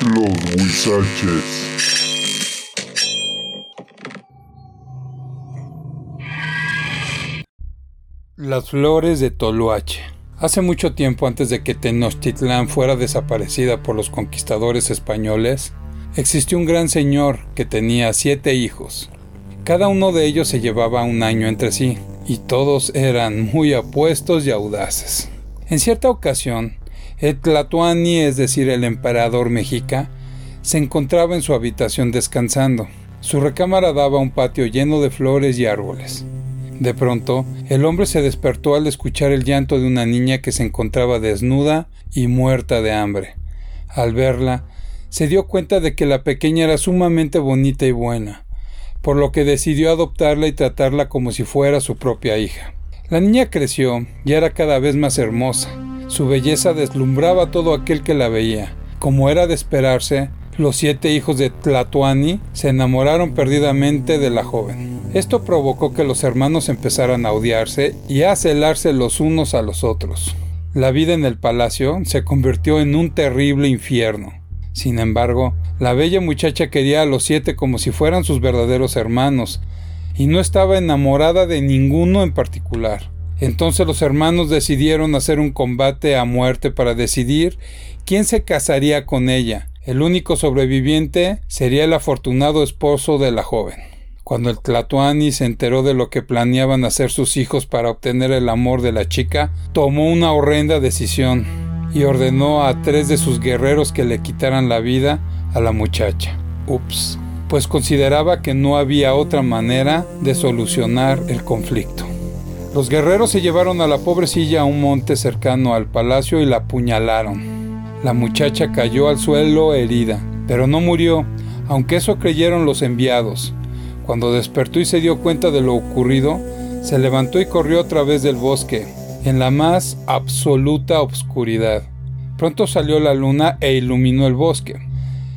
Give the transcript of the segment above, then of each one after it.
Los Huizaches. Las flores de Toluache. Hace mucho tiempo antes de que Tenochtitlán fuera desaparecida por los conquistadores españoles, existió un gran señor que tenía siete hijos. Cada uno de ellos se llevaba un año entre sí, y todos eran muy apuestos y audaces. En cierta ocasión, el Tlatuani, es decir, el emperador mexica, se encontraba en su habitación descansando. Su recámara daba un patio lleno de flores y árboles. De pronto, el hombre se despertó al escuchar el llanto de una niña que se encontraba desnuda y muerta de hambre. Al verla, se dio cuenta de que la pequeña era sumamente bonita y buena, por lo que decidió adoptarla y tratarla como si fuera su propia hija. La niña creció y era cada vez más hermosa. Su belleza deslumbraba a todo aquel que la veía. Como era de esperarse, los siete hijos de Tlatuani se enamoraron perdidamente de la joven. Esto provocó que los hermanos empezaran a odiarse y a celarse los unos a los otros. La vida en el palacio se convirtió en un terrible infierno. Sin embargo, la bella muchacha quería a los siete como si fueran sus verdaderos hermanos, y no estaba enamorada de ninguno en particular. Entonces los hermanos decidieron hacer un combate a muerte para decidir quién se casaría con ella. El único sobreviviente sería el afortunado esposo de la joven. Cuando el Tlatoani se enteró de lo que planeaban hacer sus hijos para obtener el amor de la chica, tomó una horrenda decisión y ordenó a tres de sus guerreros que le quitaran la vida a la muchacha. Ups, pues consideraba que no había otra manera de solucionar el conflicto. Los guerreros se llevaron a la pobrecilla a un monte cercano al palacio y la apuñalaron. La muchacha cayó al suelo herida, pero no murió, aunque eso creyeron los enviados. Cuando despertó y se dio cuenta de lo ocurrido, se levantó y corrió a través del bosque, en la más absoluta obscuridad. Pronto salió la luna e iluminó el bosque.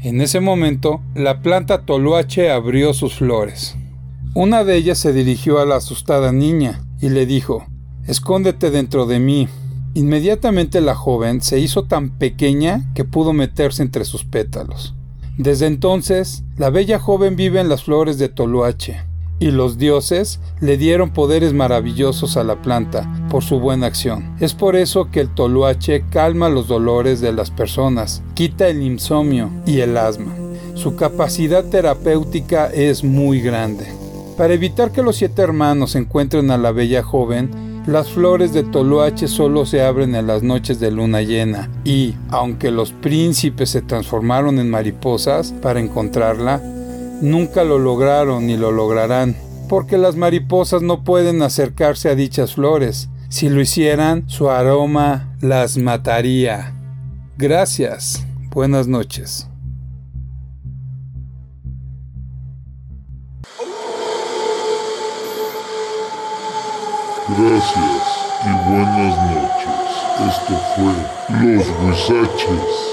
En ese momento, la planta toluache abrió sus flores. Una de ellas se dirigió a la asustada niña y le dijo, Escóndete dentro de mí. Inmediatamente la joven se hizo tan pequeña que pudo meterse entre sus pétalos. Desde entonces, la bella joven vive en las flores de Toluache, y los dioses le dieron poderes maravillosos a la planta por su buena acción. Es por eso que el Toluache calma los dolores de las personas, quita el insomnio y el asma. Su capacidad terapéutica es muy grande. Para evitar que los siete hermanos encuentren a la bella joven, las flores de Toluache solo se abren en las noches de luna llena y, aunque los príncipes se transformaron en mariposas para encontrarla, nunca lo lograron ni lo lograrán, porque las mariposas no pueden acercarse a dichas flores. Si lo hicieran, su aroma las mataría. Gracias. Buenas noches. Gracias y buenas noches. Esto fue Los Huizaches.